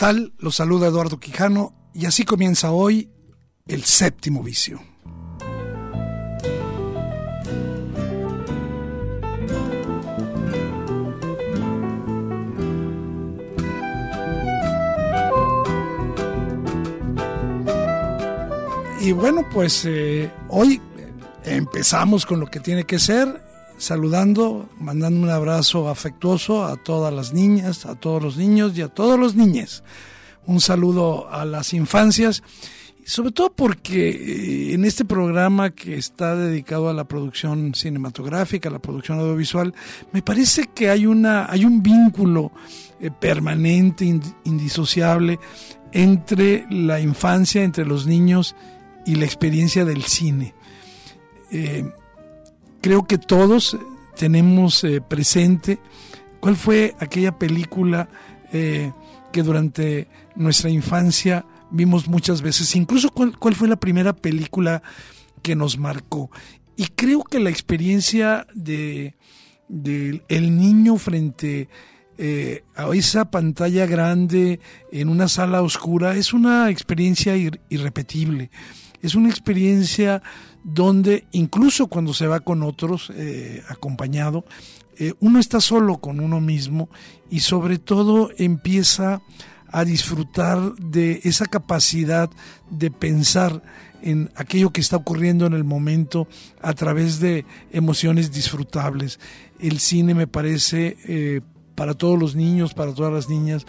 Tal? Los saluda Eduardo Quijano y así comienza hoy el séptimo vicio. Y bueno, pues eh, hoy empezamos con lo que tiene que ser saludando, mandando un abrazo afectuoso a todas las niñas, a todos los niños y a todos los niñes. Un saludo a las infancias, sobre todo porque eh, en este programa que está dedicado a la producción cinematográfica, a la producción audiovisual, me parece que hay una hay un vínculo eh, permanente, indisociable entre la infancia, entre los niños y la experiencia del cine. Eh, creo que todos tenemos eh, presente cuál fue aquella película eh, que durante nuestra infancia vimos muchas veces, incluso cuál, fue la primera película que nos marcó. Y creo que la experiencia de, el niño frente eh, a esa pantalla grande en una sala oscura es una experiencia irrepetible. Es una experiencia donde incluso cuando se va con otros eh, acompañado, eh, uno está solo con uno mismo y sobre todo empieza a disfrutar de esa capacidad de pensar en aquello que está ocurriendo en el momento a través de emociones disfrutables. El cine me parece eh, para todos los niños, para todas las niñas,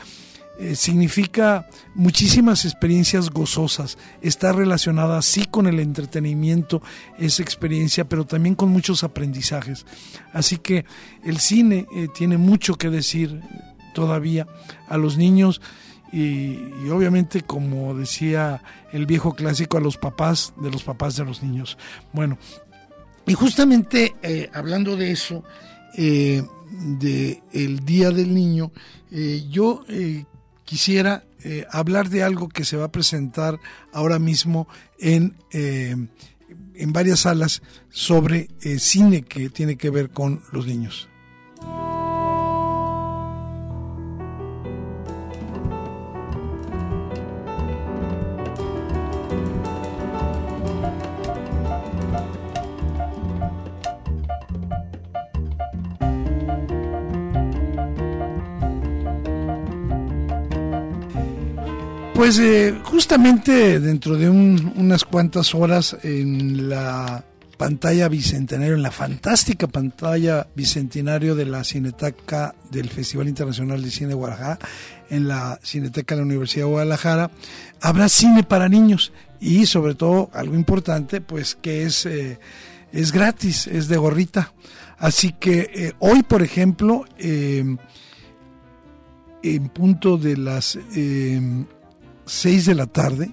eh, significa muchísimas experiencias gozosas. Está relacionada sí con el entretenimiento, esa experiencia, pero también con muchos aprendizajes. Así que el cine eh, tiene mucho que decir todavía a los niños y, obviamente, como decía el viejo clásico, a los papás de los papás de los niños. Bueno, y justamente eh, hablando de eso, de el Día del Niño, yo quisiera eh, hablar de algo que se va a presentar ahora mismo en, eh, en varias salas sobre eh, cine que tiene que ver con los niños. Pues eh, justamente dentro de unas cuantas horas en la pantalla bicentenario, en la fantástica pantalla bicentenario de la Cineteca del Festival Internacional de Cine de Guadalajara, en la Cineteca de la Universidad de Guadalajara, habrá cine para niños y sobre todo algo importante, pues que es, eh, es gratis, es de gorrita. Así que eh, hoy, por ejemplo, en punto de las 6 de la tarde,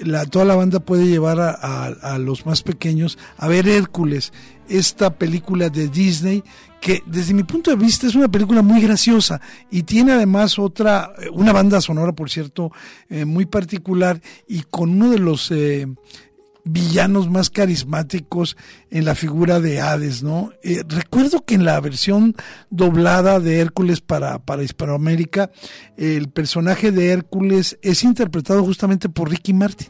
la, toda la banda puede llevar a, los más pequeños a ver Hércules, esta película de Disney que desde mi punto de vista es una película muy graciosa y tiene además otra, una banda sonora por cierto eh, muy particular y con uno de los eh, villanos más carismáticos en la figura de Hades, ¿no? Eh, recuerdo que en la versión doblada de Hércules para, para Hispanoamérica, el personaje de Hércules es interpretado justamente por Ricky Martin.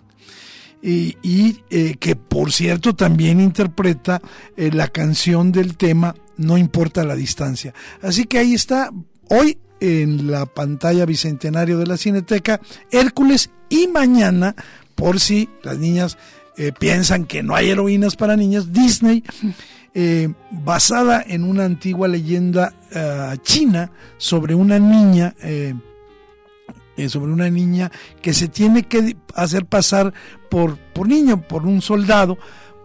Y, eh, que por cierto también interpreta eh, la canción del tema No importa la distancia. Así que ahí está, hoy en la pantalla bicentenario de la Cineteca, Hércules y mañana, por si las niñas eh, piensan que no hay heroínas para niñas, Disney eh, basada en una antigua leyenda eh, china sobre una niña. Eh, sobre una niña que se tiene que hacer pasar por, por niño, por un soldado,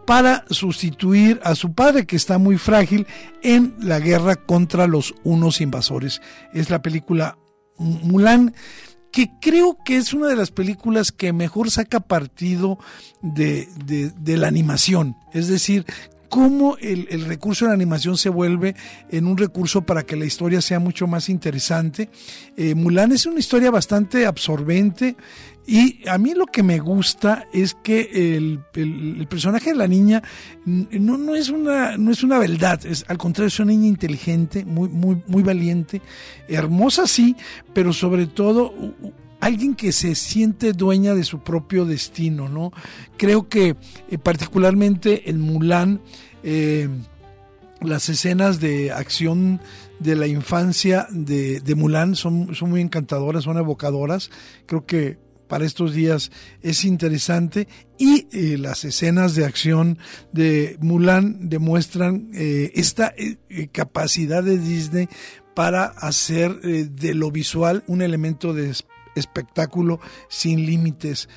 para sustituir a su padre que está muy frágil en la guerra contra los unos invasores. Es la película Mulan que creo que es una de las películas que mejor saca partido de, de, la animación. Es decir, cómo el, el, recurso de la animación se vuelve en un recurso para que la historia sea mucho más interesante. Eh, Mulan es una historia bastante absorbente y a mí lo que me gusta es que el, el, personaje de la niña no, no, es una, no es una beldad, es, al contrario es una niña inteligente, muy, muy, muy valiente, hermosa sí, pero sobre todo alguien que se siente dueña de su propio destino, ¿no? Creo que eh, particularmente en Mulan, eh, las escenas de acción de la infancia de, de Mulan son, son muy encantadoras, son evocadoras. Creo que para estos días es interesante y eh, las escenas de acción de Mulan demuestran esta capacidad de Disney para hacer de lo visual un elemento de espectáculo sin límites.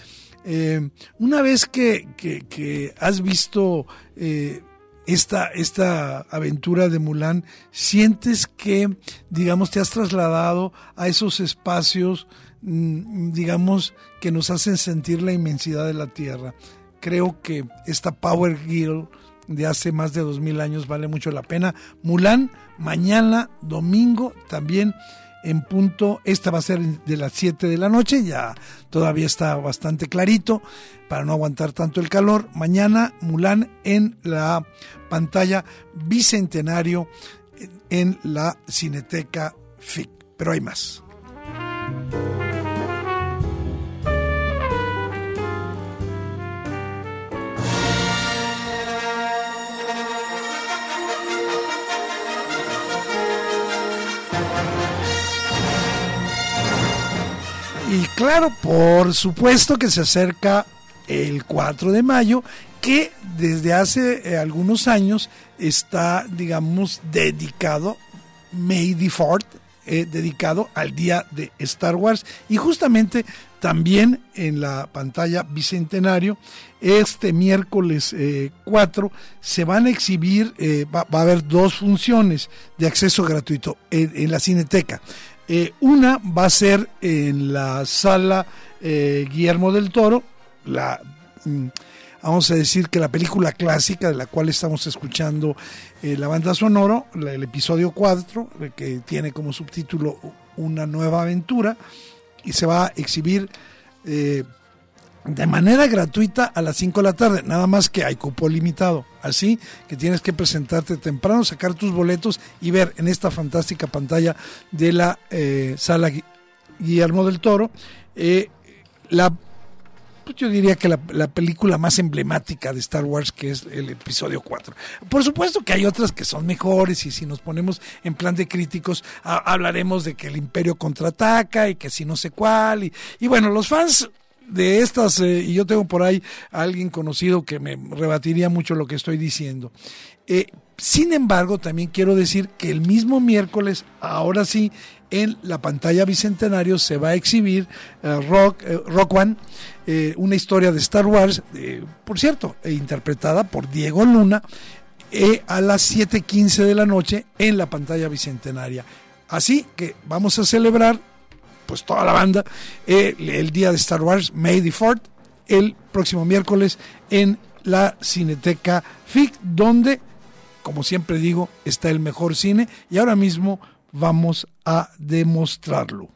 Eh, una vez que, has visto eh, esta, esta aventura de Mulan, sientes que, digamos, te has trasladado a esos espacios, digamos, que nos hacen sentir la inmensidad de la Tierra. Creo que esta Power Girl de hace más de dos mil años vale mucho la pena. Mulan, mañana, domingo, también en punto. Esta va a ser de las 7 de la noche, ya todavía está bastante clarito para no aguantar tanto el calor. Mañana Mulan en la pantalla bicentenario en la Cineteca FIC. Pero hay más. Y claro, por supuesto que se acerca el 4 de mayo, que desde hace eh, algunos años está, digamos, dedicado, May the Fourth, eh, dedicado al día de Star Wars. Y justamente también en la pantalla bicentenario, este miércoles 4 eh, se van a exhibir, va, a haber dos funciones de acceso gratuito en la Cineteca. Eh, una va a ser en la sala eh, Guillermo del Toro, la, mm, vamos a decir que la película clásica de la cual estamos escuchando eh, la banda sonoro, el episodio 4, que tiene como subtítulo Una nueva aventura, y se va a exhibir de manera gratuita a las 5 de la tarde, nada más que hay cupo limitado. Así que tienes que presentarte temprano, sacar tus boletos y ver en esta fantástica pantalla de la eh, sala Guillermo del Toro eh, la pues yo diría que la, película más emblemática de Star Wars, que es el episodio 4. Por supuesto que hay otras que son mejores y si nos ponemos en plan de críticos, hablaremos de que el imperio contraataca y que si no sé cuál. Y, y bueno, los fans de estas, eh, y yo tengo por ahí a alguien conocido que me rebatiría mucho lo que estoy diciendo. Eh, sin embargo, también quiero decir que el mismo miércoles, ahora sí, en la pantalla bicentenario se va a exhibir eh, Rock, Rock One, una historia de Star Wars, por cierto, interpretada por Diego Luna, a las 7.15 de la noche en la pantalla bicentenaria. Así que vamos a celebrar pues toda la banda, eh, el día de Star Wars, May the 4 el próximo miércoles en la Cineteca FIC, donde, como siempre digo, está el mejor cine y ahora mismo vamos a demostrarlo.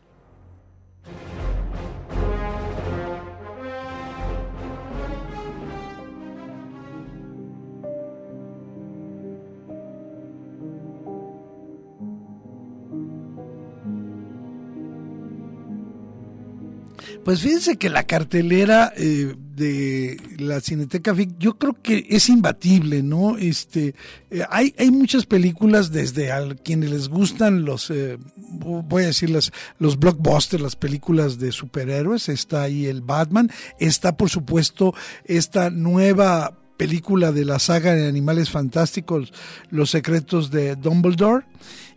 Pues fíjense que la cartelera eh, de la Cineteca FIC yo creo que es imbatible, ¿no? Este, eh, hay, hay muchas películas desde a quienes les gustan los, eh, voy a decir los blockbusters, las películas de superhéroes, está ahí el Batman, está por supuesto esta nueva película de la saga de Animales Fantásticos, Los Secretos de Dumbledore.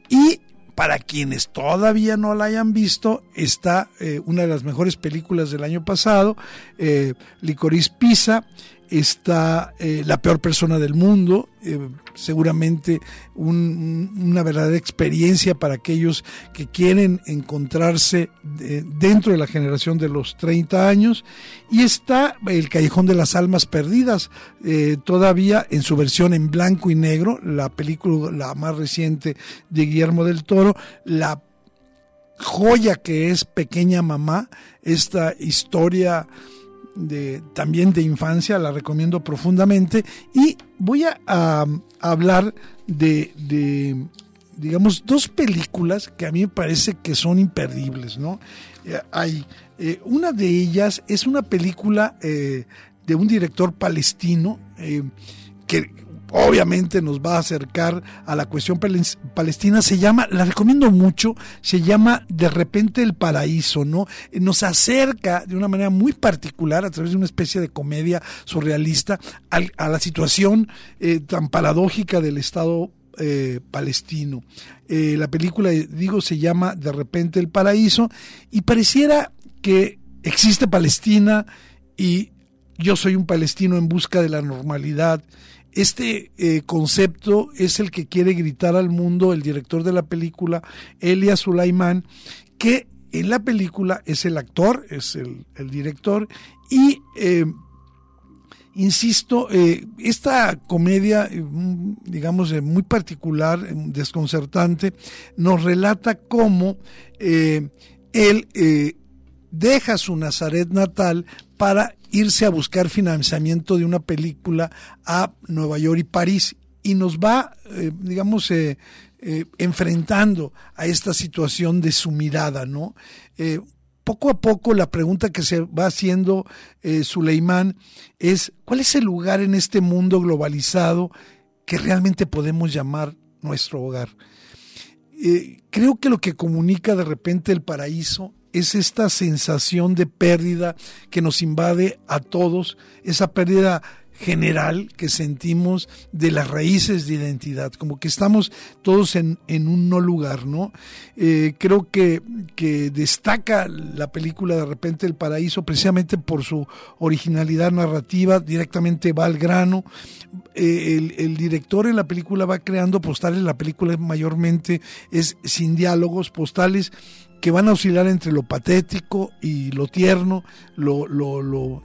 Y para quienes todavía no la hayan visto, está eh, una de las mejores películas del año pasado, eh, Licorice Pizza, está eh, La peor persona del mundo, eh, seguramente una verdadera experiencia para aquellos que quieren encontrarse eh, dentro de la generación de los 30 años, y está El Callejón de las Almas Perdidas, todavía en su versión en blanco y negro, la película la más reciente de Guillermo del Toro, la joya que es Pequeña Mamá, esta historia de, también de infancia, la recomiendo profundamente. Y voy a, hablar de, de, digamos, dos películas que a mí me parece que son imperdibles, ¿no? Eh, hay, eh, una de ellas es una película eh, de un director palestino que obviamente nos va a acercar a la cuestión palestina, se llama, la recomiendo mucho, se llama De repente el paraíso, ¿no? Nos acerca de una manera muy particular, a través de una especie de comedia surrealista, a la situación eh, tan paradójica del Estado eh, palestino. Eh, la película, digo, se llama De repente el paraíso y pareciera que existe Palestina y yo soy un palestino en busca de la normalidad este eh, concepto es el que quiere gritar al mundo el director de la película, Elia Sulaiman, que en la película es el actor, es el, director, y eh, insisto, eh, esta comedia, digamos, muy particular, desconcertante, nos relata cómo él deja su Nazaret natal para irse a buscar financiamiento de una película a Nueva York y París y nos va, eh, digamos, eh, eh, enfrentando a esta situación de su mirada, ¿no? poco a poco la pregunta que se va haciendo Suleimán es, ¿cuál es el lugar en este mundo globalizado que realmente podemos llamar nuestro hogar? creo que lo que comunica de repente el paraíso es esta sensación de pérdida que nos invade a todos, esa pérdida general que sentimos de las raíces de identidad, como que estamos todos en, un no lugar, ¿no? Eh, creo que, que destaca la película de repente El Paraíso precisamente por su originalidad narrativa, directamente va al grano. Eh, el, el, director en la película va creando postales, la película mayormente es sin diálogos, postales que van a oscilar entre lo patético y lo tierno, lo, lo,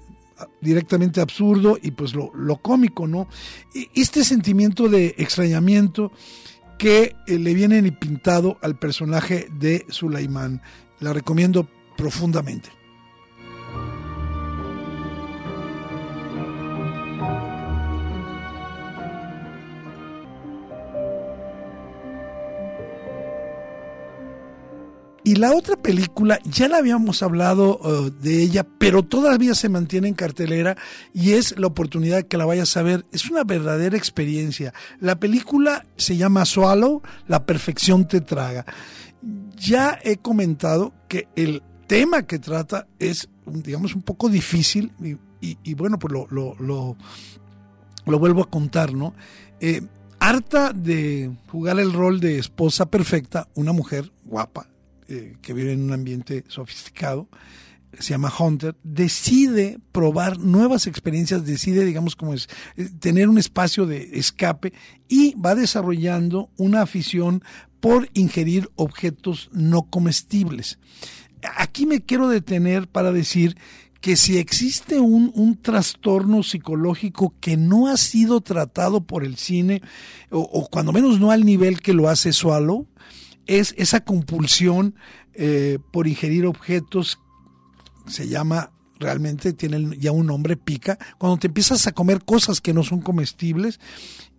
directamente absurdo y pues lo, lo, cómico, ¿no? Este sentimiento de extrañamiento que eh, le viene pintado al personaje de Sulaimán. La recomiendo profundamente. Y la otra película, ya la habíamos hablado uh, de ella, pero todavía se mantiene en cartelera y es la oportunidad que la vayas a ver. Es una verdadera experiencia. La película se llama Swallow, La perfección te traga. Ya he comentado que el tema que trata es, digamos, un poco difícil y, bueno, pues lo, lo, lo, vuelvo a contar, ¿no? Eh, harta de jugar el rol de esposa perfecta, una mujer guapa, eh, que vive en un ambiente sofisticado, se llama Hunter, decide probar nuevas experiencias, decide, digamos, como es, eh, tener un espacio de escape y va desarrollando una afición por ingerir objetos no comestibles. Aquí me quiero detener para decir que si existe un, un, trastorno psicológico que no ha sido tratado por el cine, o, o, cuando menos no al nivel que lo hace Swallow, es esa compulsión eh, por ingerir objetos, se llama realmente, tiene ya un nombre, pica, cuando te empiezas a comer cosas que no son comestibles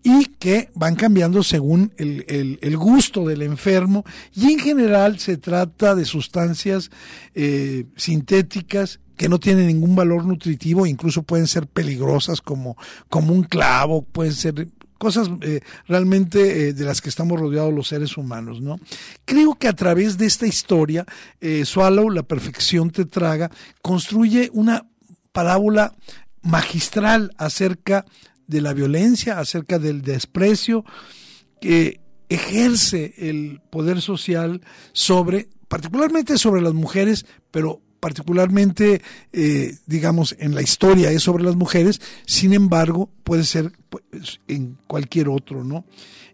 y que van cambiando según el, gusto del enfermo. Y en general se trata de sustancias eh, sintéticas que no tienen ningún valor nutritivo, incluso pueden ser peligrosas como, como un clavo, pueden ser cosas eh, realmente eh, de las que estamos rodeados los seres humanos, ¿no? Creo que a través de esta historia, eh, Swallow, La perfección te traga, construye una parábola magistral acerca de la violencia, acerca del desprecio que ejerce el poder social sobre, particularmente sobre las mujeres, pero particularmente, eh, digamos, en la historia es sobre las mujeres, sin embargo, puede ser pues, en cualquier otro, ¿no?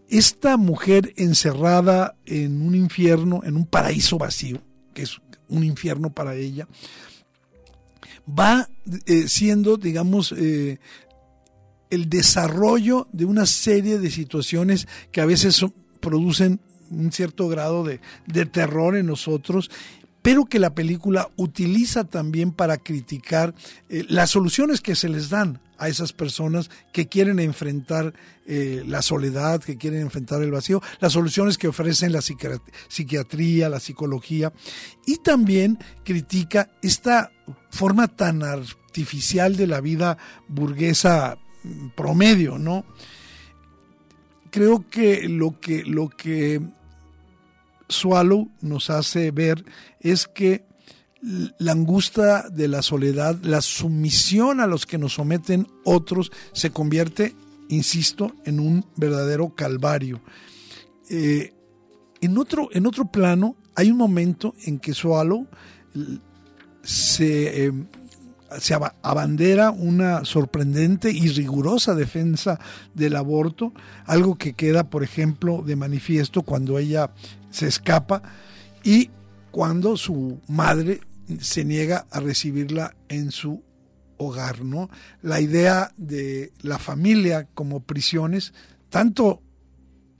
Esta mujer encerrada en un infierno, en un paraíso vacío, que es un infierno para ella, va eh, siendo, digamos, eh, el desarrollo de una serie de situaciones que a veces producen un cierto grado de, de terror en nosotros pero que la película utiliza también para criticar eh, las soluciones que se les dan a esas personas que quieren enfrentar eh, la soledad, que quieren enfrentar el vacío, las soluciones que ofrecen la psiquiatría, la psicología, y también critica esta forma tan artificial de la vida burguesa mm, promedio, ¿no? Creo que lo que, lo que Swallow nos hace ver es que la angustia de la soledad, la sumisión a los que nos someten otros, se convierte, insisto, en un verdadero calvario. Eh, en, otro, en otro plano, hay un momento en que Swallow se, eh, se abandera una sorprendente y rigurosa defensa del aborto, algo que queda, por ejemplo, de manifiesto cuando ella se escapa y cuando su madre se niega a recibirla en su hogar, ¿no? La idea de la familia como prisiones, tanto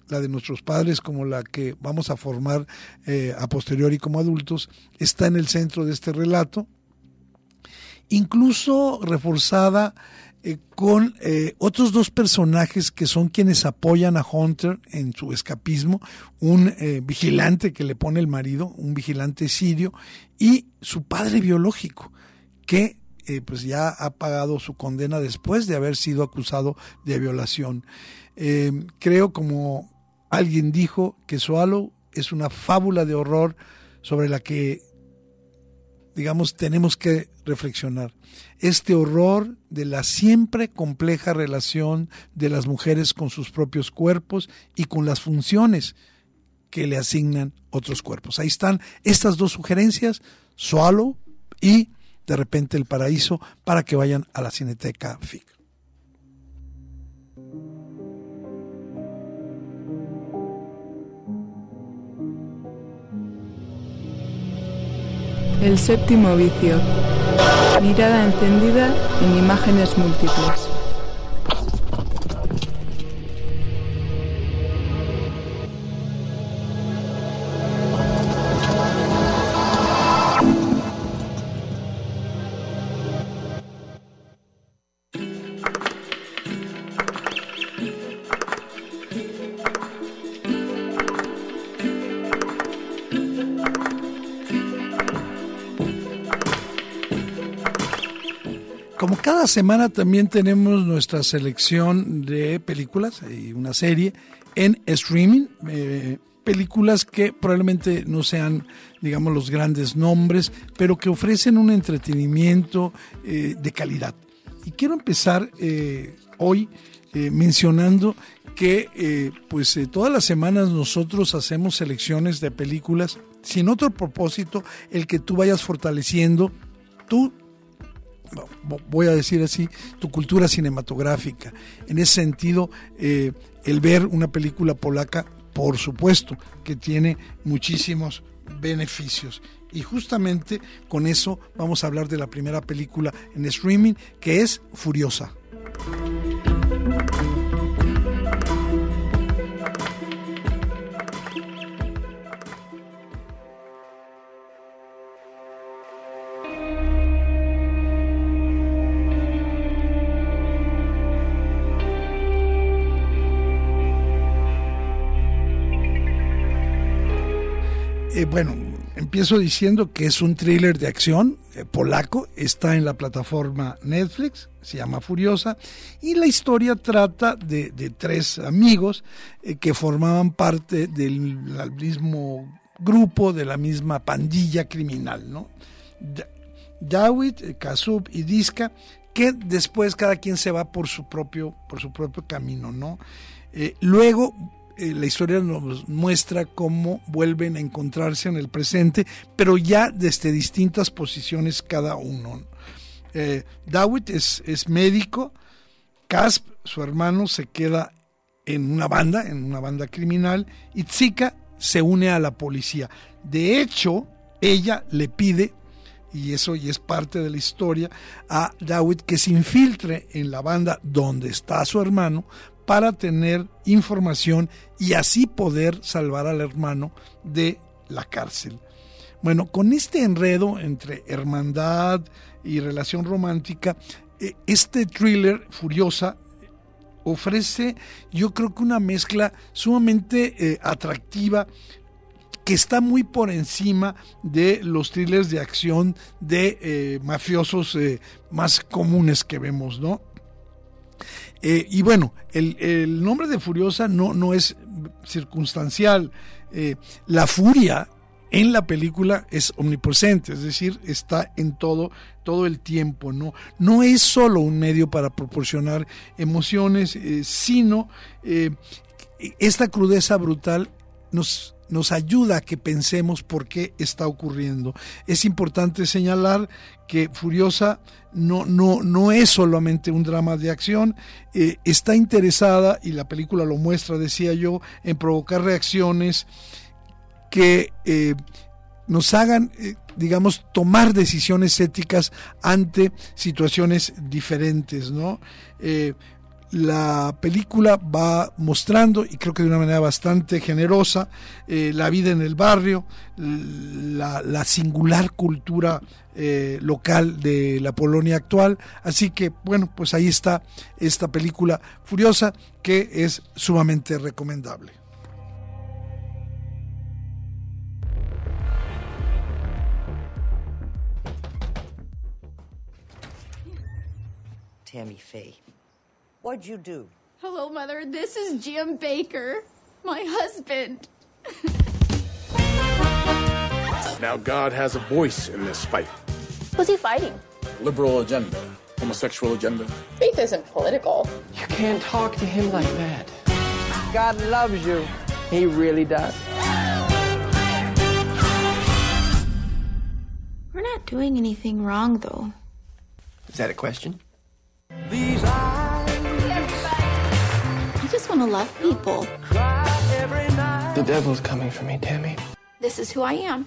la de nuestros padres como la que vamos a formar eh, a posteriori como adultos, está en el centro de este relato, incluso reforzada eh, con eh, otros dos personajes que son quienes apoyan a Hunter en su escapismo, un eh, vigilante que le pone el marido, un vigilante sirio, y su padre biológico, que pues ya ha pagado su condena después de haber sido acusado de violación. creo, como alguien dijo, que Swallow es una fábula de horror sobre la que digamos, tenemos que reflexionar. Este horror de la siempre compleja relación de las mujeres con sus propios cuerpos y con las funciones que le asignan otros cuerpos. Ahí están estas dos sugerencias, Swallow y de repente el paraíso, para que vayan a la Cineteca FIC. El séptimo vicio. Mirada encendida en imágenes múltiples. Cada semana también tenemos nuestra selección de películas y una serie en streaming. Eh, películas que probablemente no sean, digamos, los grandes nombres, pero que ofrecen un entretenimiento eh, de calidad. Y quiero empezar eh, hoy mencionando que pues todas las semanas nosotros hacemos selecciones de películas sin otro propósito el que tú vayas fortaleciendo tu voy a decir así, tu cultura cinematográfica. En ese sentido, eh, el ver una película polaca, por supuesto, que tiene muchísimos beneficios. Y justamente con eso vamos a hablar de la primera película en streaming, que es Furiosa. Eh, bueno, empiezo diciendo que es un thriller de acción eh, polaco, está en la plataforma Netflix, se llama Furiosa, y la historia trata de, tres amigos eh, que formaban parte del mismo grupo, de la misma pandilla criminal, ¿no? Dawit, Kasub y Diska, que después cada quien se va por su propio, por su propio camino, ¿no? luego eh, la historia nos muestra cómo vuelven a encontrarse en el presente, pero ya desde distintas posiciones cada uno. Eh, Dawit es, es médico, Casp, su hermano, se queda en una banda, en una banda criminal, y Tzika se une a la policía. De hecho, ella le pide, y eso es parte de la historia, a Dawit que se infiltre en la banda donde está su hermano para tener información y así poder salvar al hermano de la cárcel. Bueno, con este enredo entre hermandad y relación romántica, eh, este thriller Furiosa ofrece yo creo que una mezcla sumamente eh, atractiva que está muy por encima de los thrillers de acción de eh, mafiosos más comunes que vemos, ¿no? Eh, y bueno, el, nombre de Furiosa no, no es circunstancial. Eh, la furia en la película es omnipresente, es decir, está en todo, todo el tiempo, ¿no? No es solo un medio para proporcionar emociones, eh, sino esta crudeza brutal nos, nos ayuda a que pensemos por qué está ocurriendo. Es importante señalar que Furiosa no, no, no es solamente un drama de acción, eh, está interesada, y la película lo muestra, decía yo, en provocar reacciones que eh, nos hagan, eh, digamos, tomar decisiones éticas ante situaciones diferentes, ¿no? La película va mostrando, y creo que de una manera bastante generosa, eh, la vida en el barrio, la, singular cultura eh, local de la Polonia actual. Así que, bueno, pues ahí está esta película furiosa que es sumamente recomendable. Tammy Faye. What'd you do? Hello, Mother. This is Jim Baker, my husband. now, God has a voice in this fight. Who's he fighting? Liberal agenda, homosexual agenda. Faith isn't political. You can't talk to him like that. God loves you. He really does. We're not doing anything wrong, though. Is that a question? These just want to love people. The devil's coming for me, Tammy. This is who I am.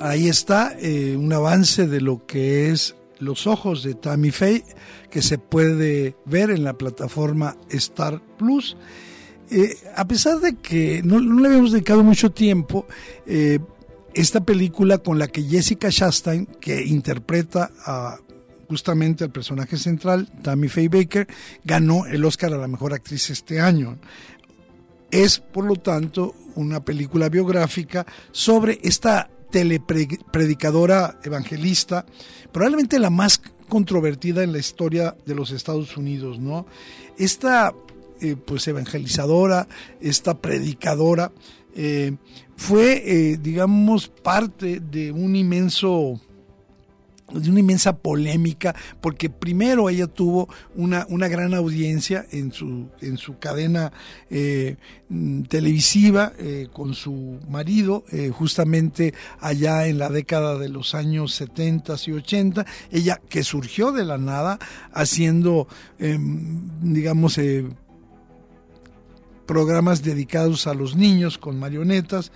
Ahí está eh, un avance de lo que es Los Ojos de Tammy Faye, que se puede ver en la plataforma Star Plus. Eh, a pesar de que no, le habíamos dedicado mucho tiempo, eh, esta película con la que Jessica Chastain, que interpreta a justamente al personaje central, Tammy Faye Baker, ganó el Oscar a la mejor actriz este año. Es, por lo tanto, una película biográfica sobre esta telepredicadora evangelista, probablemente la más controvertida en la historia de los Estados Unidos, ¿no? Esta eh, pues evangelizadora, esta predicadora, eh, fue, eh, digamos, parte de un inmenso de una inmensa polémica, porque primero ella tuvo una, una gran audiencia en su, en su cadena eh, televisiva eh, con su marido, eh, justamente allá en la década de los años 70 y 80, ella que surgió de la nada haciendo, em, digamos, programas dedicados a los niños con marionetas,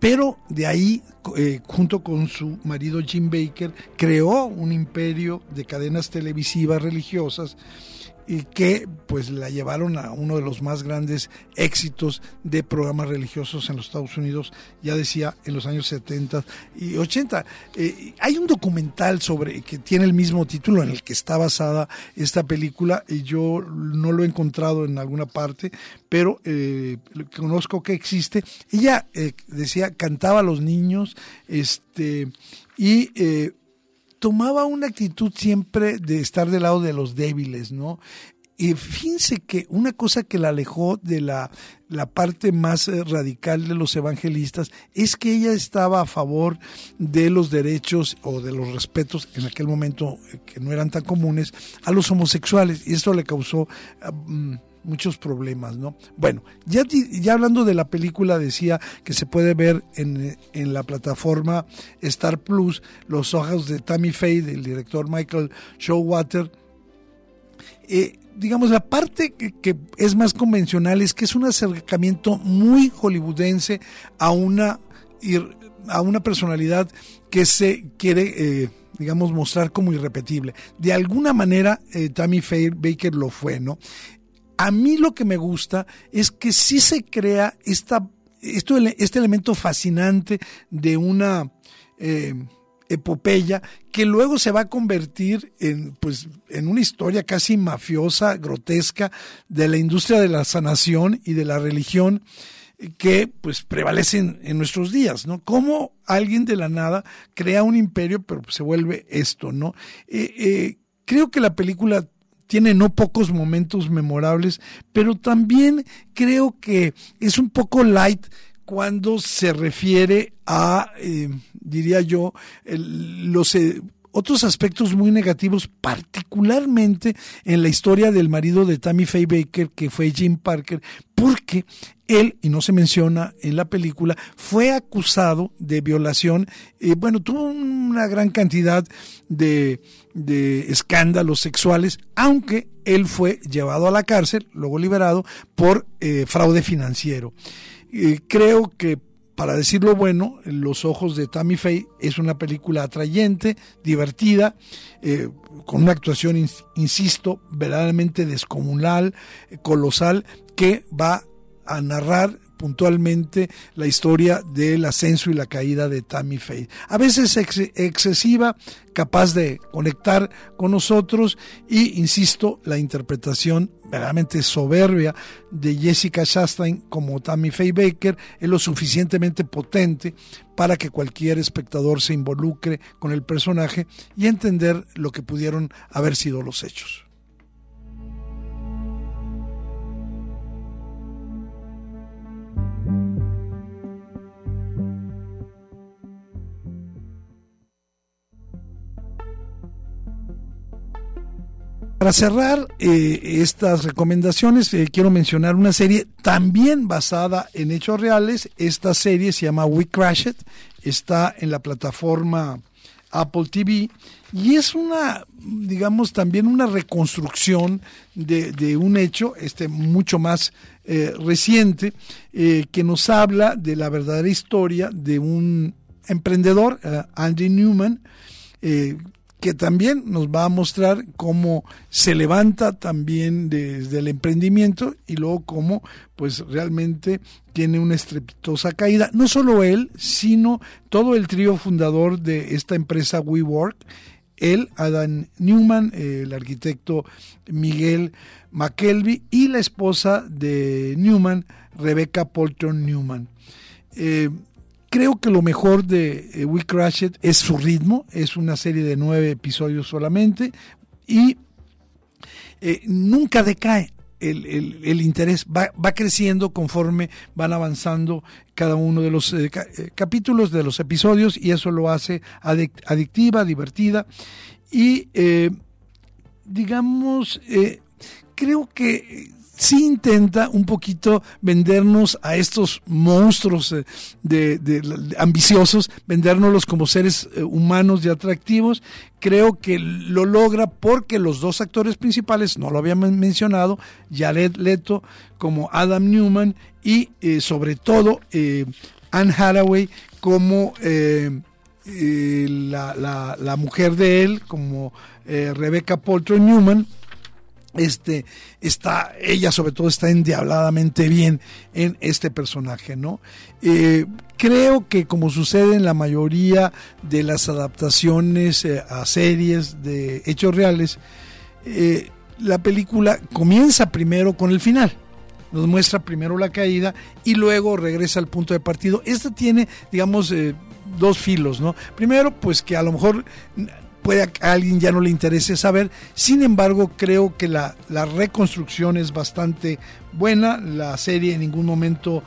pero de ahí, eh, junto con su marido Jim Baker, creó un imperio de cadenas televisivas religiosas y que pues la llevaron a uno de los más grandes éxitos de programas religiosos en los Estados Unidos, ya decía, en los años 70 y 80. Eh, hay un documental sobre que tiene el mismo título en el que está basada esta película y yo no lo he encontrado en alguna parte, pero eh, conozco que existe. Ella eh, decía, cantaba a los niños, este, y tomaba una actitud siempre de estar del lado de los débiles, ¿no? Y fíjense que una cosa que la alejó de la, la parte más eh, radical de los evangelistas es que ella estaba a favor de los derechos o de los respetos en aquel momento eh, que no eran tan comunes a los homosexuales y esto le causó ah, mm, muchos problemas, ¿no? Bueno, ya, ya hablando de la película, decía que se puede ver en, en la plataforma Star Plus los ojos de Tammy Faye, del director Michael Showwater. Eh, digamos, la parte que, es más convencional es que es un acercamiento muy hollywoodense a una, a una personalidad que se quiere, eh, digamos, mostrar como irrepetible. De alguna manera, eh, Tammy Faye Baker lo fue, ¿no? A mí lo que me gusta es que sí se crea esta, esto, este elemento fascinante de una... Eh, epopeya que luego se va a convertir en, pues, en una historia casi mafiosa, grotesca, de la industria de la sanación y de la religión que pues prevalecen en nuestros días, ¿no? Cómo alguien de la nada crea un imperio, pero se vuelve esto, ¿no? Eh, eh, creo que la película tiene no pocos momentos memorables, pero también creo que es un poco light cuando se refiere a, eh, diría yo, los eh, otros aspectos muy negativos, particularmente en la historia del marido de Tammy Faye Baker, que fue Jim Parker, porque él, y no se menciona en la película, fue acusado de violación, eh, bueno, tuvo una gran cantidad de, de escándalos sexuales, aunque él fue llevado a la cárcel, luego liberado, por fraude financiero. Creo que para decirlo bueno, Los ojos de Tammy Faye es una película atrayente, divertida, eh, con una actuación, insisto, verdaderamente descomunal, eh, colosal, que va a narrar puntualmente la historia del ascenso y la caída de Tammy Faye. A veces excesiva, capaz de conectar con nosotros y, insisto, la interpretación verdaderamente soberbia de Jessica Chastain como Tammy Faye Baker es lo suficientemente potente para que cualquier espectador se involucre con el personaje y entender lo que pudieron haber sido los hechos. Para cerrar eh, estas recomendaciones, eh, quiero mencionar una serie también basada en hechos reales. Esta serie se llama We Crash It, está en la plataforma Apple TV y es una, digamos, también una reconstrucción de, un hecho, este mucho más eh, reciente, que nos habla de la verdadera historia de un emprendedor, Andy Newman, que también nos va a mostrar cómo se levanta también desde el emprendimiento y luego cómo pues realmente tiene una estrepitosa caída. No solo él, sino todo el trío fundador de esta empresa WeWork, él, Adam Newman, el arquitecto Miguel McKelvey y la esposa de Newman, Rebecca Polton Newman. Eh, Creo que lo mejor de eh, We Crash es su ritmo, es una serie de nueve episodios solamente y eh, nunca decae. El, interés va, creciendo conforme van avanzando cada uno de los eh, capítulos, de los episodios, y eso lo hace adictiva, divertida. Y digamos, creo que sí intenta un poquito vendernos a estos monstruos eh, de, ambiciosos, vendérnoslos como seres eh, humanos y atractivos. Creo que lo logra porque los dos actores principales, no lo habíamos mencionado, Jared Leto como Adam Newman y eh, sobre todo Anne Hathaway como la, la, mujer de él, como Rebecca Poltron Newman este está ella sobre todo está endiabladamente bien en este personaje no eh, creo que como sucede en la mayoría de las adaptaciones eh, a series de hechos reales eh, la película comienza primero con el final. Nos muestra primero la caída y luego regresa al punto de partido. Esta tiene digamos dos filos no primero pues que a lo mejor puede a alguien ya no le interese saber. Sin embargo, creo que la, la reconstrucción es bastante buena. La serie en ningún momento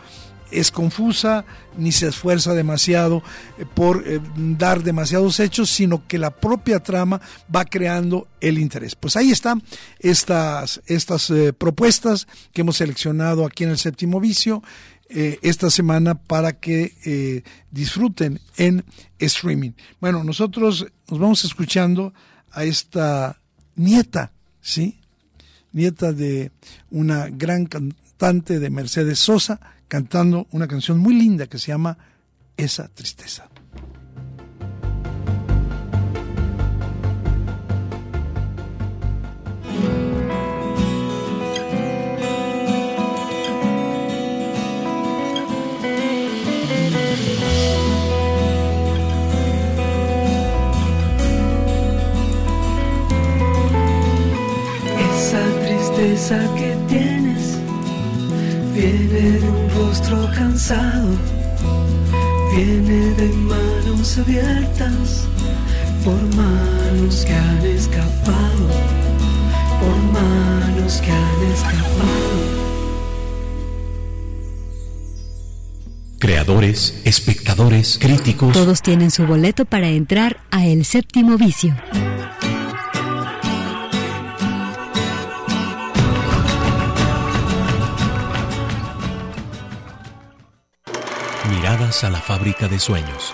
es confusa ni se esfuerza demasiado eh, por eh, dar demasiados hechos, sino que la propia trama va creando el interés. Pues ahí están estas, estas eh, propuestas que hemos seleccionado aquí en el séptimo vicio esta semana para que disfruten en streaming. Bueno, nosotros nos vamos escuchando a esta nieta, ¿sí? Nieta de una gran cantante de Mercedes Sosa, cantando una canción muy linda que se llama Esa tristeza. Tristeza que tienes viene de rostro cansado viene de manos abiertas por manos que han escapado, por manos que han escapado. Creadores, espectadores, críticos. Todos tienen su boleto para entrar a El Séptimo Vicio. A la fábrica de sueños.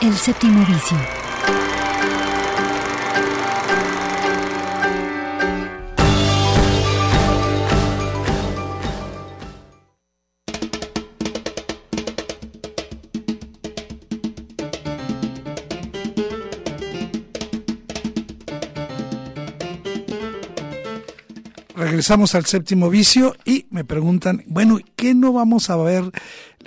El séptimo vicio. Regresamos al séptimo vicio y me preguntan, bueno, ¿qué no vamos a ver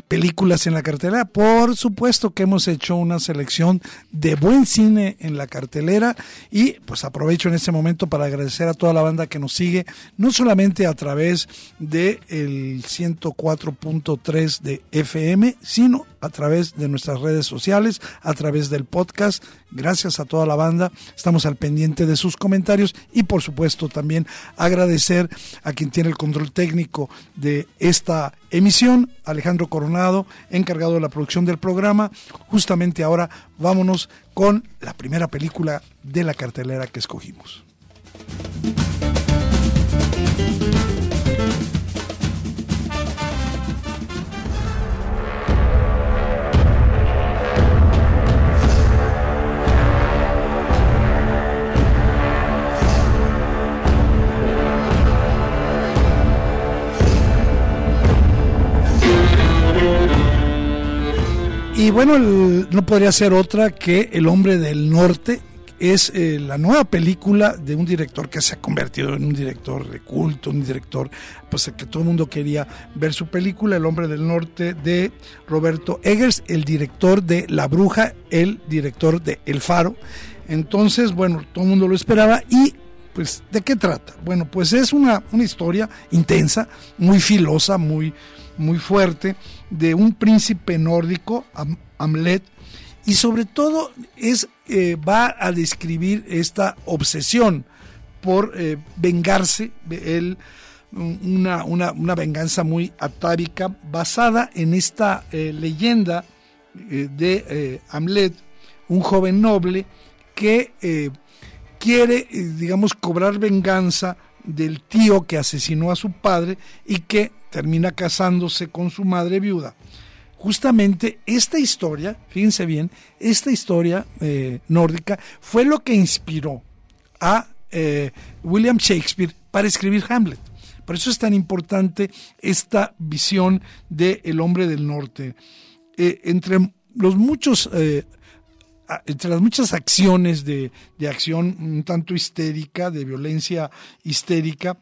películas en la cartelera? Por supuesto que hemos hecho una selección de buen cine en la cartelera y pues aprovecho en este momento para agradecer a toda la banda que nos sigue, no solamente a través del el 104.3 de FM, sino a través de nuestras redes sociales, a través del podcast. Gracias a toda la banda, estamos al pendiente de sus comentarios y por supuesto también agradecer a quien tiene el control técnico de esta emisión, Alejandro Coronado, encargado de la producción del programa. Justamente ahora vámonos con la primera película de la cartelera que escogimos. Y bueno, no podría ser otra que El hombre del norte. Es eh, la nueva película de un director que se ha convertido en un director de culto, un director pues que todo el mundo quería ver su película, El hombre del norte de Roberto Eggers, el director de La bruja, el director de El faro. Entonces, bueno, todo el mundo lo esperaba y pues ¿de qué trata? Bueno, pues es una, una historia intensa, muy filosa, muy muy fuerte de un príncipe nórdico, Hamlet, y sobre todo es, eh, va a describir esta obsesión por eh, vengarse, él, una, una, una, venganza muy atávica basada en esta eh, leyenda de Hamlet, un joven noble que quiere, digamos, cobrar venganza del tío que asesinó a su padre y que termina casándose con su madre viuda. Justamente esta historia, fíjense bien, esta historia eh, nórdica fue lo que inspiró a eh, William Shakespeare para escribir Hamlet. Por eso es tan importante esta visión del el hombre del norte. Eh, entre los muchos entre las muchas acciones de, acción un tanto histérica, de violencia histérica,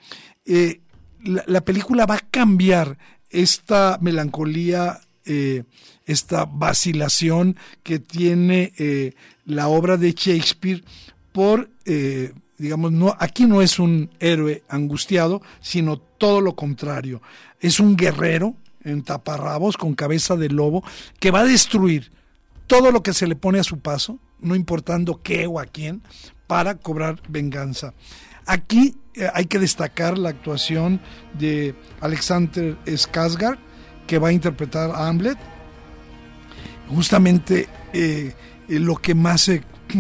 la, película va a cambiar esta melancolía, eh, esta vacilación que tiene eh, la obra de Shakespeare por, eh, digamos, no, aquí no es un héroe angustiado, sino todo lo contrario. Es un guerrero en taparrabos con cabeza de lobo que va a destruir todo lo que se le pone a su paso, no importando qué o a quién, para cobrar venganza. Aquí eh, hay que destacar la actuación de Alexander Skarsgård, que va a interpretar a Hamlet. Justamente eh, eh, lo que más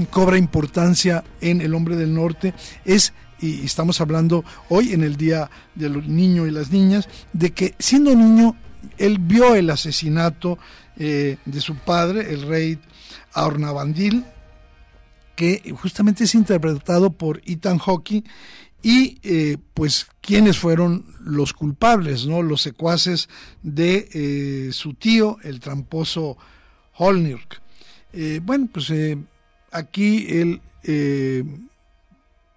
cobra importancia en El Hombre del Norte es y estamos hablando hoy en el Día de los Niños y las Niñas, de que siendo niño él vio el asesinato de su padre, el rey Aurnavandil, que justamente es interpretado por Ethan Hawke y eh, pues quiénes fueron los culpables, ¿no? Los secuaces de eh, su tío, el tramposo Holnirk. Eh, bueno, pues aquí él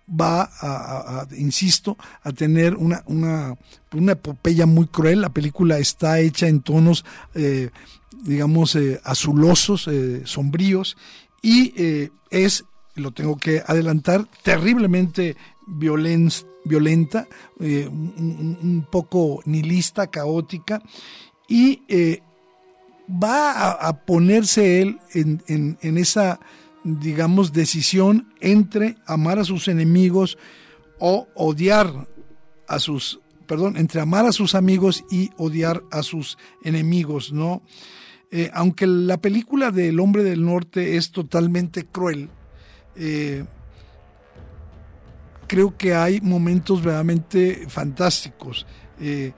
va a, insisto, a tener una, una, una, epopeya muy cruel. La película está hecha en tonos, digamos, azulosos, sombríos, y es lo tengo que adelantar, terriblemente violenta, eh, un, poco nihilista, caótica, y eh, va a, ponerse él en, esa, digamos, decisión entre amar a sus enemigos o odiar a sus, perdón, entre amar a sus amigos y odiar a sus enemigos, ¿no? Eh, aunque la película del Hombre del Norte es totalmente cruel, eh, creo que hay momentos verdaderamente fantásticos, eh,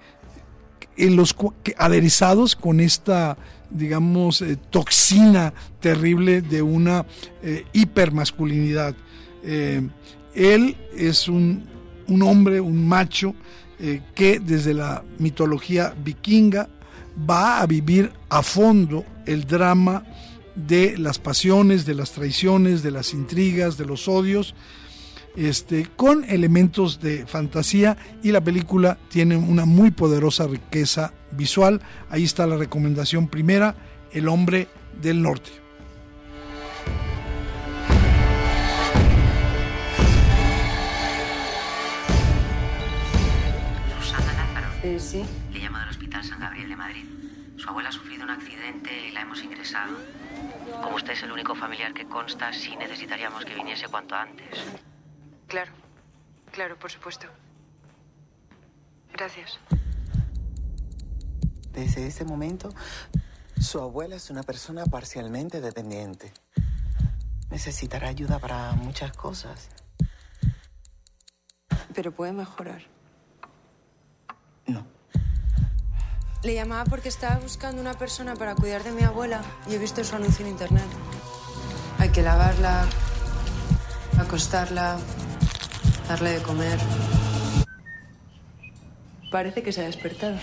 en los aderezados con esta, digamos, eh, toxina terrible de una hipermasculinidad. él es un, un, hombre, un macho, que desde la mitología vikinga va a vivir a fondo el drama de las pasiones, de las traiciones, de las intrigas, de los odios, este, con elementos de fantasía y la película tiene una muy poderosa riqueza visual. Ahí está la recomendación primera, El hombre del norte. Susana Lázaro. Eh, sí. Le llamo del Hospital San Gabriel de Madrid. Su abuela ha sufrido un accidente y la hemos ingresado. Como usted es el único familiar que consta, sí necesitaríamos que viniese cuanto antes. Claro, claro, por supuesto. Gracias. Desde ese momento, su abuela es una persona parcialmente dependiente. Necesitará ayuda para muchas cosas. Pero puede mejorar. No. Le llamaba porque estaba buscando una persona para cuidar de mi abuela y he visto su anuncio en internet. Hay que lavarla, acostarla, darle de comer. Parece que se ha despertado.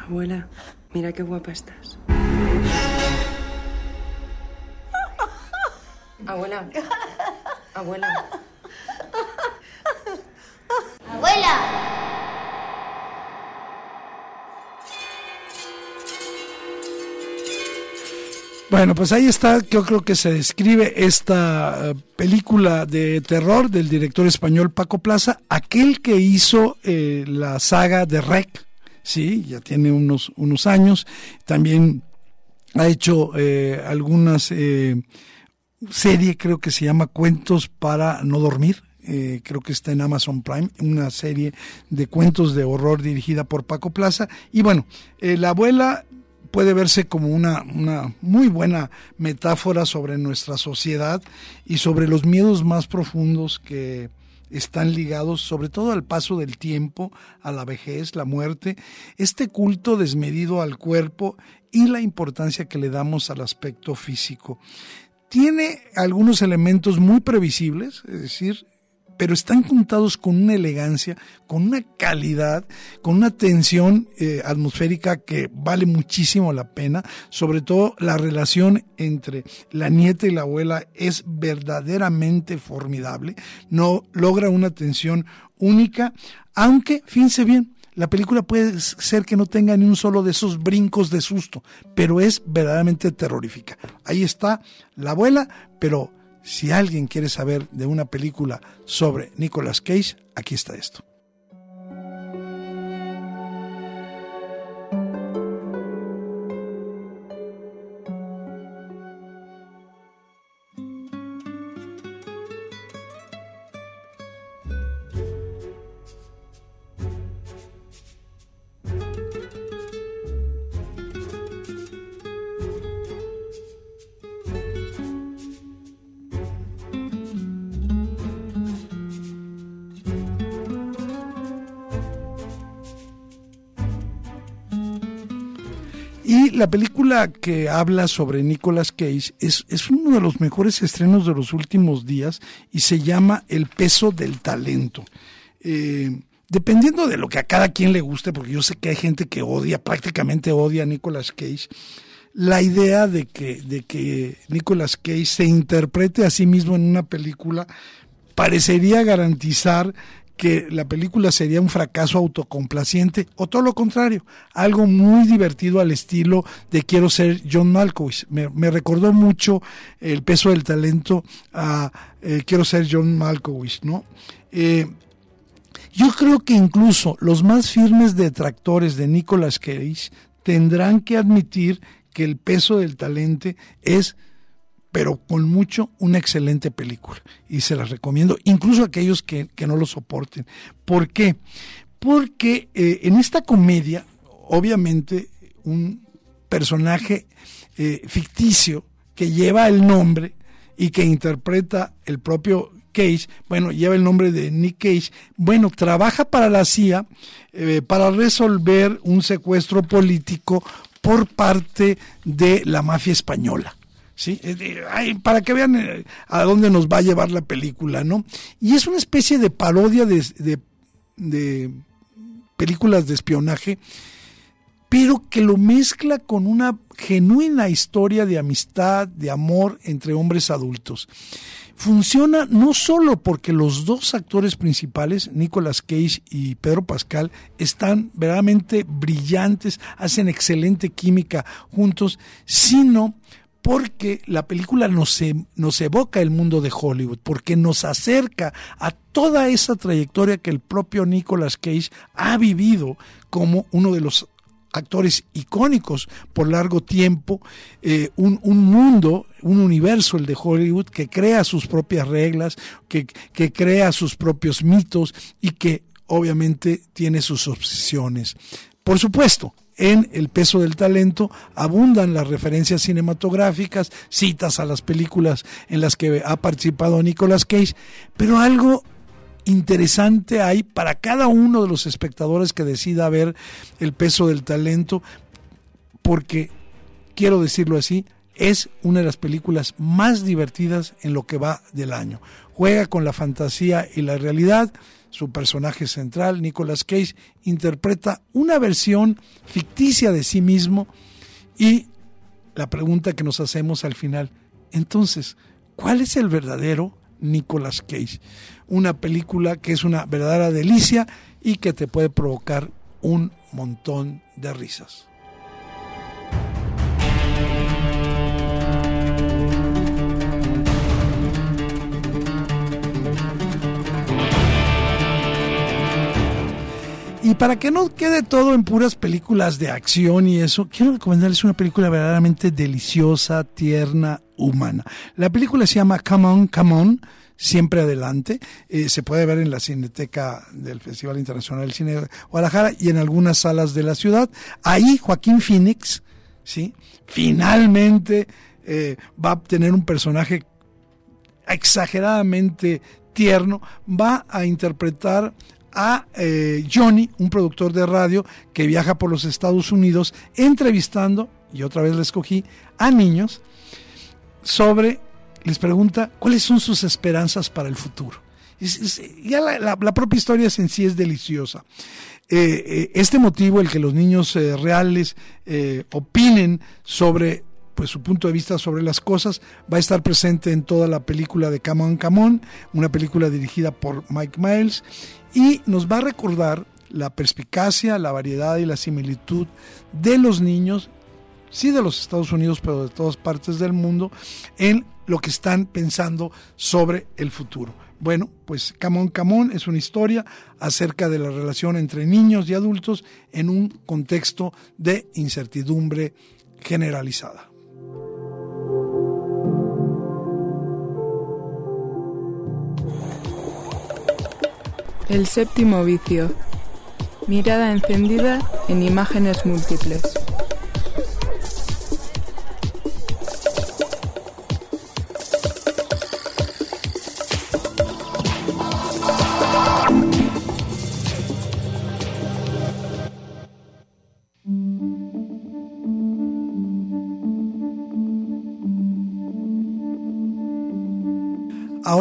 Abuela, mira qué guapa estás. Abuela. Abuela. Bueno, pues ahí está, yo creo que se describe esta eh, película de terror del director español Paco Plaza, aquel que hizo eh, la saga de Rec, sí, ya tiene unos, unos años, también ha hecho eh, algunas serie, creo que se llama Cuentos para no dormir, creo que está en Amazon Prime, una serie de cuentos de horror dirigida por Paco Plaza. Y bueno, la abuela puede verse como una, una muy buena metáfora sobre nuestra sociedad y sobre los miedos más profundos que están ligados sobre todo al paso del tiempo, a la vejez, la muerte, este culto desmedido al cuerpo y la importancia que le damos al aspecto físico. Tiene algunos elementos muy previsibles, es decir, pero están contados con una elegancia, con una calidad, con una tensión eh, atmosférica que vale muchísimo la pena. Sobre todo la relación entre la nieta y la abuela es verdaderamente formidable. No logra una tensión única, aunque, fíjense bien, la película puede ser que no tenga ni un solo de esos brincos de susto, pero es verdaderamente terrorífica. Ahí está la abuela, pero si alguien quiere saber de una película sobre Nicolas Cage, aquí está esto. Que habla sobre Nicolas Cage es, es uno de los mejores estrenos de los últimos días y se llama El peso del talento. Eh, dependiendo de lo que a cada quien le guste, porque yo sé que hay gente que odia, prácticamente odia a Nicolas Cage, la idea de que, de que Nicolas Cage se interprete a sí mismo en una película parecería garantizar que la película sería un fracaso autocomplaciente o todo lo contrario, algo muy divertido al estilo de quiero ser John Malkovich. Me, recordó mucho el peso del talento a eh, quiero ser John Malkovich, ¿no? Eh, yo creo que incluso los más firmes detractores de Nicolas Cage tendrán que admitir que el peso del talento es pero con mucho una excelente película y se las recomiendo, incluso a aquellos que, no lo soporten. ¿Por qué? Porque eh, en esta comedia, obviamente, un personaje eh, ficticio que lleva el nombre y que interpreta el propio Cage, bueno, lleva el nombre de Nick Cage, bueno, trabaja para la CIA eh, para resolver un secuestro político por parte de la mafia española. ¿Sí? para que vean eh, a dónde nos va a llevar la película, ¿no? Y es una especie de parodia de, de, películas de espionaje, pero que lo mezcla con una genuina historia de amistad, de amor entre hombres adultos. Funciona no solo porque los dos actores principales, Nicolas Cage y Pedro Pascal, están verdaderamente brillantes, hacen excelente química juntos, sino porque la película nos, e, nos evoca el mundo de Hollywood, porque nos acerca a toda esa trayectoria que el propio Nicolas Cage ha vivido como uno de los actores icónicos por largo tiempo, eh, un, mundo, un universo, el de Hollywood, que crea sus propias reglas, que crea sus propios mitos y que obviamente tiene sus obsesiones. Por supuesto, en El peso del talento abundan las referencias cinematográficas, citas a las películas en las que ha participado Nicolas Cage, pero algo interesante hay para cada uno de los espectadores que decida ver El peso del talento, porque, quiero decirlo así, es una de las películas más divertidas en lo que va del año. Juega con la fantasía y la realidad su personaje central, Nicolas Cage, interpreta una versión ficticia de sí mismo y la pregunta que nos hacemos al final, entonces, ¿cuál es el verdadero Nicolas Cage? Una película que es una verdadera delicia y que te puede provocar un montón de risas. Y para que no quede todo en puras películas de acción y eso, quiero recomendarles una película verdaderamente deliciosa, tierna, humana. La película se llama Come On, Come On, siempre adelante. Eh, se puede ver en la Cineteca del Festival Internacional del Cine de Guadalajara y en algunas salas de la ciudad. Ahí Joaquín Phoenix, ¿sí? finalmente eh, va a tener un personaje exageradamente tierno, va a interpretar a eh, Johnny, un productor de radio que viaja por los Estados Unidos entrevistando, y otra vez le escogí, a niños sobre, les pregunta cuáles son sus esperanzas para el futuro. ya la, propia historia en sí es deliciosa. Eh, eh, este motivo, el que los niños reales opinen sobre pues su punto de vista sobre las cosas va a estar presente en toda la película de Camón Camón, una película dirigida por Mike Miles y nos va a recordar la perspicacia, la variedad y la similitud de los niños, sí de los Estados Unidos, pero de todas partes del mundo, en lo que están pensando sobre el futuro. Bueno, pues Camón Camón es una historia acerca de la relación entre niños y adultos en un contexto de incertidumbre generalizada. El séptimo vicio. Mirada encendida en imágenes múltiples.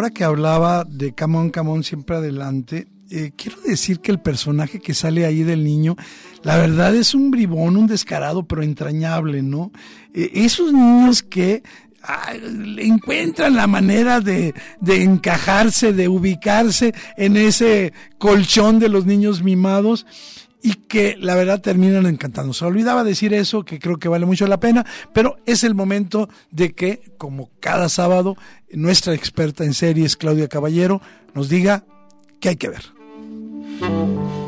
Ahora que hablaba de Camón, Camón, siempre adelante, eh, quiero decir que el personaje que sale ahí del niño, la verdad es un bribón, un descarado, pero entrañable, ¿no? Eh, esos niños que encuentran la manera de, de encajarse, de ubicarse en ese colchón de los niños mimados y que la verdad terminan encantando. Se olvidaba decir eso, que creo que vale mucho la pena, pero es el momento de que, como cada sábado, nuestra experta en series, Claudia Caballero, nos diga qué hay que ver.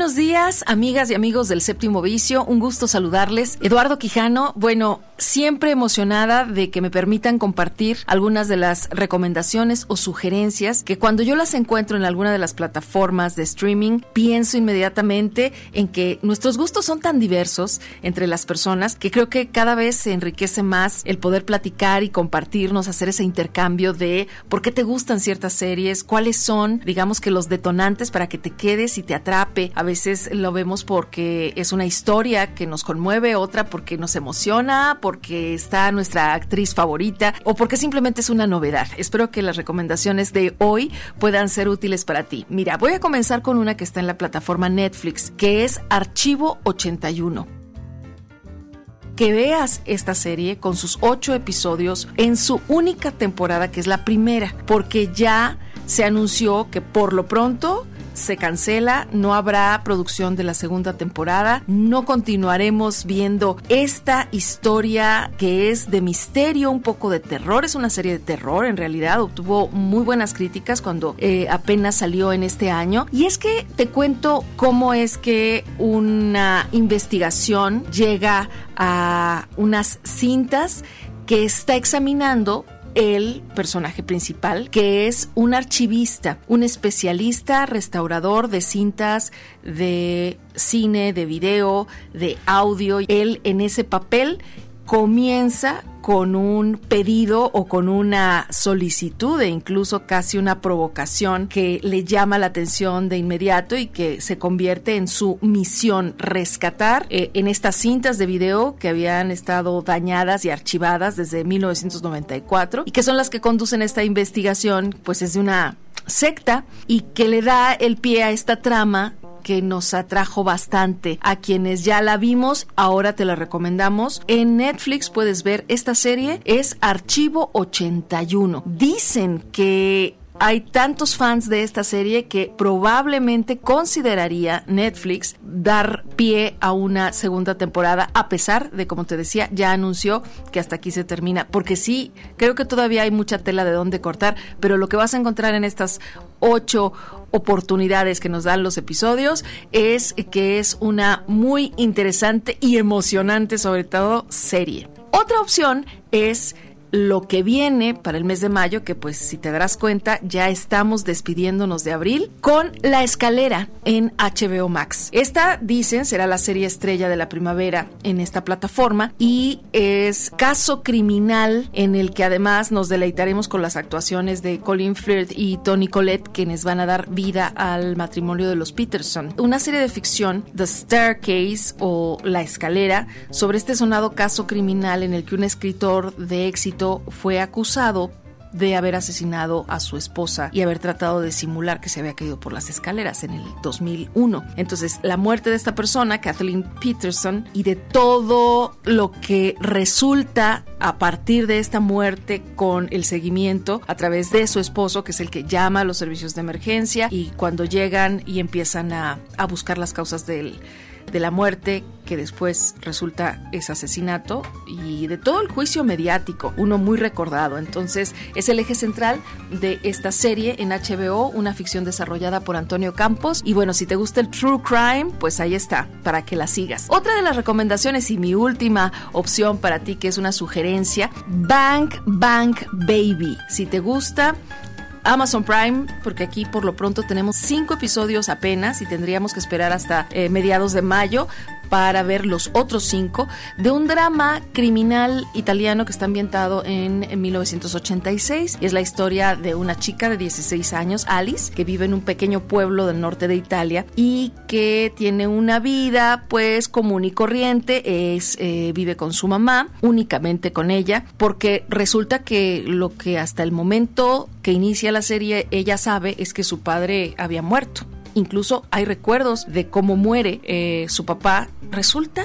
Buenos días, amigas y amigos del séptimo vicio. Un gusto saludarles. Eduardo Quijano, bueno, siempre emocionada de que me permitan compartir algunas de las recomendaciones o sugerencias que cuando yo las encuentro en alguna de las plataformas de streaming, pienso inmediatamente en que nuestros gustos son tan diversos entre las personas que creo que cada vez se enriquece más el poder platicar y compartirnos, hacer ese intercambio de por qué te gustan ciertas series, cuáles son, digamos que los detonantes para que te quedes y te atrape. A veces lo vemos porque es una historia que nos conmueve, otra porque nos emociona, porque está nuestra actriz favorita o porque simplemente es una novedad. Espero que las recomendaciones de hoy puedan ser útiles para ti. Mira, voy a comenzar con una que está en la plataforma Netflix, que es Archivo 81 que veas esta serie con sus ocho episodios en su única temporada, que es la primera, porque ya se anunció que por lo pronto se cancela, no habrá producción de la segunda temporada, no continuaremos viendo esta historia que es de misterio, un poco de terror, es una serie de terror en realidad, obtuvo muy buenas críticas cuando eh, apenas salió en este año. Y es que te cuento cómo es que una investigación llega a unas cintas que está examinando el personaje principal, que es un archivista, un especialista restaurador de cintas de cine, de video, de audio. Él en ese papel comienza con un pedido o con una solicitud e incluso casi una provocación que le llama la atención de inmediato y que se convierte en su misión rescatar eh, en estas cintas de video que habían estado dañadas y archivadas desde 1994 y que son las que conducen esta investigación pues es de una secta y que le da el pie a esta trama que nos atrajo bastante. A quienes ya la vimos, ahora te la recomendamos. En Netflix puedes ver esta serie, es Archivo 81. Dicen que hay tantos fans de esta serie que probablemente consideraría Netflix dar pie a una segunda temporada, a pesar de, como te decía, ya anunció que hasta aquí se termina. Porque sí, creo que todavía hay mucha tela de dónde cortar, pero lo que vas a encontrar en estas ocho oportunidades que nos dan los episodios es que es una muy interesante y emocionante, sobre todo, serie. Otra opción es lo que viene para el mes de mayo, que pues si te darás cuenta ya estamos despidiéndonos de abril, con La Escalera en HBO Max. Esta, dicen, será la serie estrella de la primavera en esta plataforma y es caso criminal en el que además nos deleitaremos con las actuaciones de Colin Firth y Tony Collette, quienes van a dar vida al matrimonio de los Peterson. Una serie de ficción, The Staircase o La Escalera, sobre este sonado caso criminal en el que un escritor de éxito fue acusado de haber asesinado a su esposa y haber tratado de simular que se había caído por las escaleras en el 2001. Entonces, la muerte de esta persona, Kathleen Peterson, y de todo lo que resulta a partir de esta muerte con el seguimiento a través de su esposo, que es el que llama a los servicios de emergencia, y cuando llegan y empiezan a, buscar las causas de la muerte que después resulta ese asesinato y de todo el juicio mediático, uno muy recordado. Entonces es el eje central de esta serie en HBO, una ficción desarrollada por Antonio Campos. Y bueno, si te gusta el True Crime, pues ahí está, para que la sigas. Otra de las recomendaciones y mi última opción para ti, que es una sugerencia, Bank Bank Baby. Si te gusta Amazon Prime, porque aquí por lo pronto tenemos cinco episodios apenas y tendríamos que esperar hasta eh, mediados de mayo para ver los otros cinco de un drama criminal italiano que está ambientado en, 1986 y es la historia de una chica de 16 años, Alice, que vive en un pequeño pueblo del norte de Italia y que tiene una vida pues común y corriente, es eh, vive con su mamá, únicamente con ella, porque resulta que lo que hasta el momento que inicia la serie ella sabe es que su padre había muerto. Incluso hay recuerdos de cómo muere eh, su papá. Resulta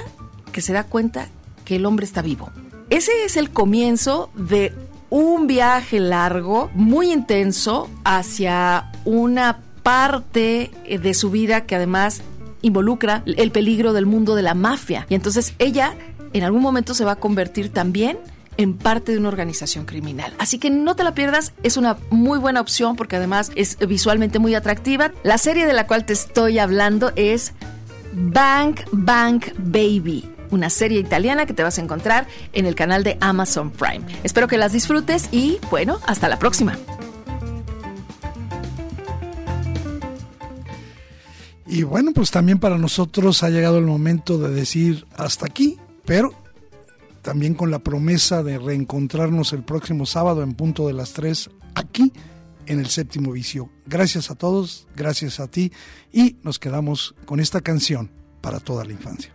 que se da cuenta que el hombre está vivo. Ese es el comienzo de un viaje largo, muy intenso, hacia una parte de su vida que además involucra el peligro del mundo de la mafia. Y entonces ella en algún momento se va a convertir también en parte de una organización criminal. Así que no te la pierdas, es una muy buena opción porque además es visualmente muy atractiva. La serie de la cual te estoy hablando es Bank Bank Baby una serie italiana que te vas a encontrar en el canal de Amazon Prime. Espero que las disfrutes y bueno, hasta la próxima. Y bueno, pues también para nosotros ha llegado el momento de decir hasta aquí, pero también con la promesa de reencontrarnos el próximo sábado en punto de las 3 aquí en el séptimo vicio. Gracias a todos, gracias a ti y nos quedamos con esta canción para toda la infancia.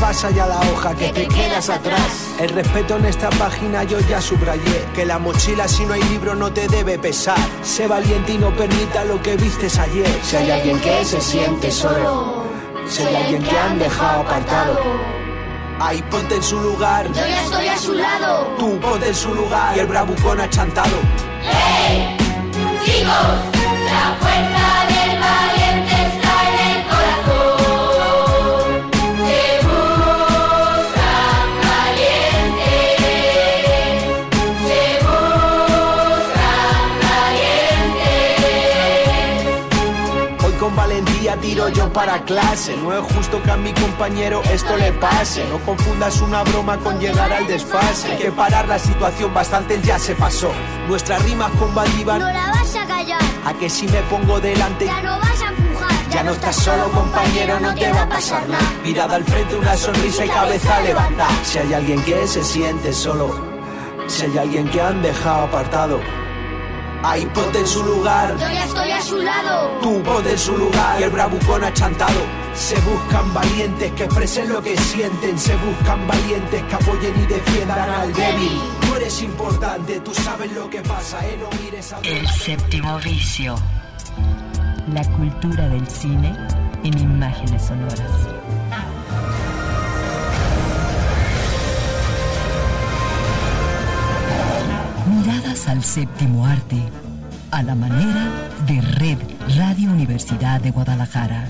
pasa ya la hoja que, te, quedas atrás. El respeto en esta página yo ya subrayé. Que la mochila si no hay libro no te debe pesar. Sé valiente y no permita lo que vistes ayer. Si hay alguien que se siente solo. Si hay alguien que han dejado apartado. Ahí ponte en su lugar. Yo ya estoy a su lado. Tú ponte en su lugar. Y el bravucón achantado. ¡Hey! Chicos, la fuerza del valiente tiro yo para clase. No es justo que a mi compañero esto le pase. No confundas una broma con llegar al desfase. Hay que parar la situación, bastante ya se pasó. Nuestras rimas combativas. No la vas a callar. A que si me pongo delante. Ya no vas a empujar. Ya no estás solo, compañero, no te va a pasar nada. Mirada al frente, una sonrisa y cabeza levantada. Si hay alguien que se siente solo. Si hay alguien que han dejado apartado. Ahí ponte en su lugar. Yo ya estoy a su lado. Tú ponte en su lugar. Y el bravucón achantado. Se buscan valientes que expresen lo que sienten. Se buscan valientes que apoyen y defiendan al débil. Tú eres importante, tú sabes lo que pasa, ¿eh? No mires a... El séptimo vicio. La cultura del cine en imágenes sonoras. Al séptimo arte, a la manera de Red Radio Universidad de Guadalajara.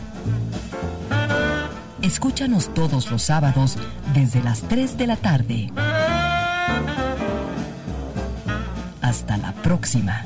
Escúchanos todos los sábados desde las 3 de la tarde. Hasta la próxima.